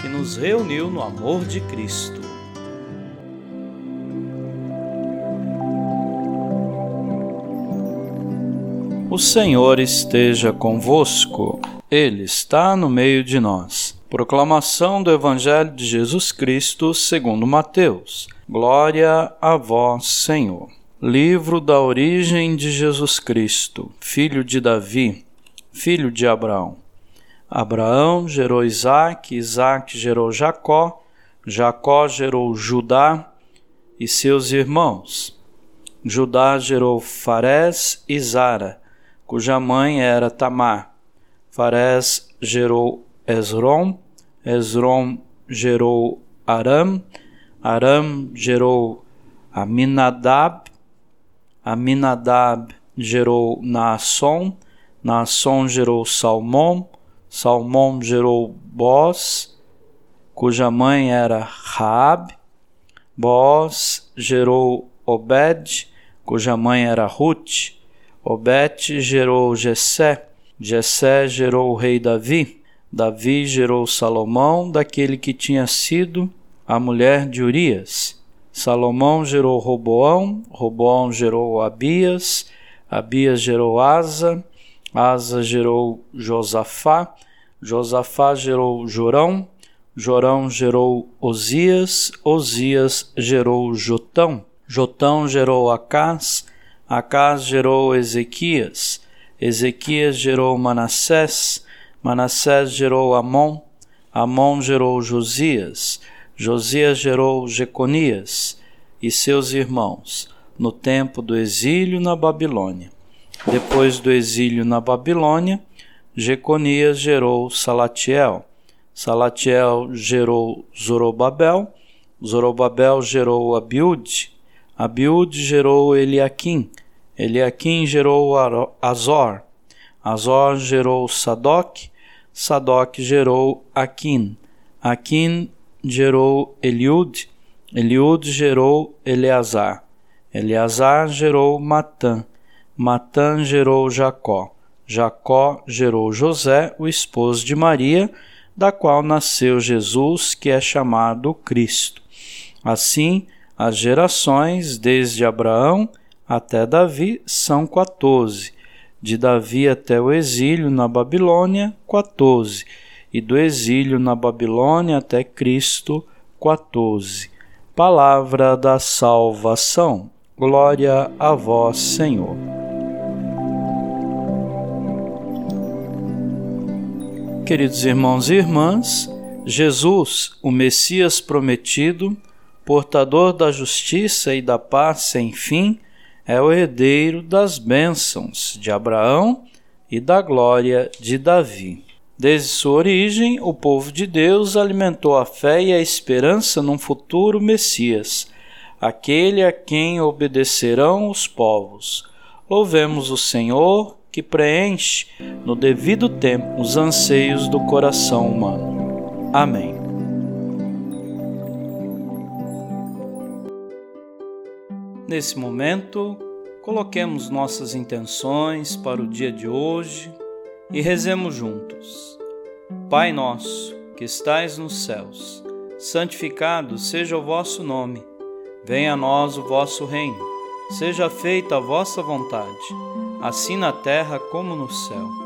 que nos reuniu no amor de Cristo. O Senhor esteja convosco, Ele está no meio de nós. Proclamação do Evangelho de Jesus Cristo segundo Mateus. Glória a vós, Senhor. Livro da origem de Jesus Cristo, filho de Davi, filho de Abraão. Abraão gerou Isaac, Isaac gerou Jacó, Jacó gerou Judá e seus irmãos. Judá gerou Farés e Zara, cuja mãe era Tamar. Farés gerou Esrom, Esrom gerou Aram, Aram gerou Aminadab, Aminadab gerou Naasson, Naasson gerou Salmão, Salmão gerou Boz, cuja mãe era Raab. Boz gerou Obed, cuja mãe era Ruth. Obed gerou Jessé. Jessé gerou o rei Davi. Davi gerou Salomão, daquele que tinha sido a mulher de Urias. Salomão gerou Roboão, Roboão gerou Abias, Abias gerou Asa, Asa gerou Josafá, Josafá gerou Jorão, Jorão gerou Osias, Osias gerou Jotão, Jotão gerou Acás, Acás gerou Ezequias, Ezequias gerou Manassés, Manassés gerou Amon, Amon gerou Josias, Josias gerou Jeconias e seus irmãos, no tempo do exílio na Babilônia. Depois do exílio na Babilônia, Jeconias gerou Salatiel, Salatiel gerou Zorobabel, Zorobabel gerou Abiúde, Abiúde gerou Eliaquim, Eliaquim gerou Azor, Azor gerou Sadoc, Sadoc gerou Aquim, Aquim gerou Eliude, Eliude gerou Eleazar, Eleazar gerou Matã, Matã gerou Jacó, Jacó gerou José, o esposo de Maria, da qual nasceu Jesus, que é chamado Cristo. Assim, as gerações, desde Abraão até Davi, são quatorze. De Davi até o exílio na Babilônia, quatorze. E do exílio na Babilônia até Cristo, quatorze. Palavra da salvação. Glória a vós, Senhor. Queridos irmãos e irmãs, Jesus, o Messias prometido, portador da justiça e da paz sem fim, é o herdeiro das bênçãos de Abraão e da glória de Davi. Desde sua origem, o povo de Deus alimentou a fé e a esperança num futuro Messias, aquele a quem obedecerão os povos. Louvemos o Senhor que preenche no devido tempo os anseios do coração humano. Amém. Nesse momento, coloquemos nossas intenções para o dia de hoje e rezemos juntos. Pai nosso, que estais nos céus, santificado seja o vosso nome. Venha a nós o vosso reino. Seja feita a vossa vontade assim na terra como no céu.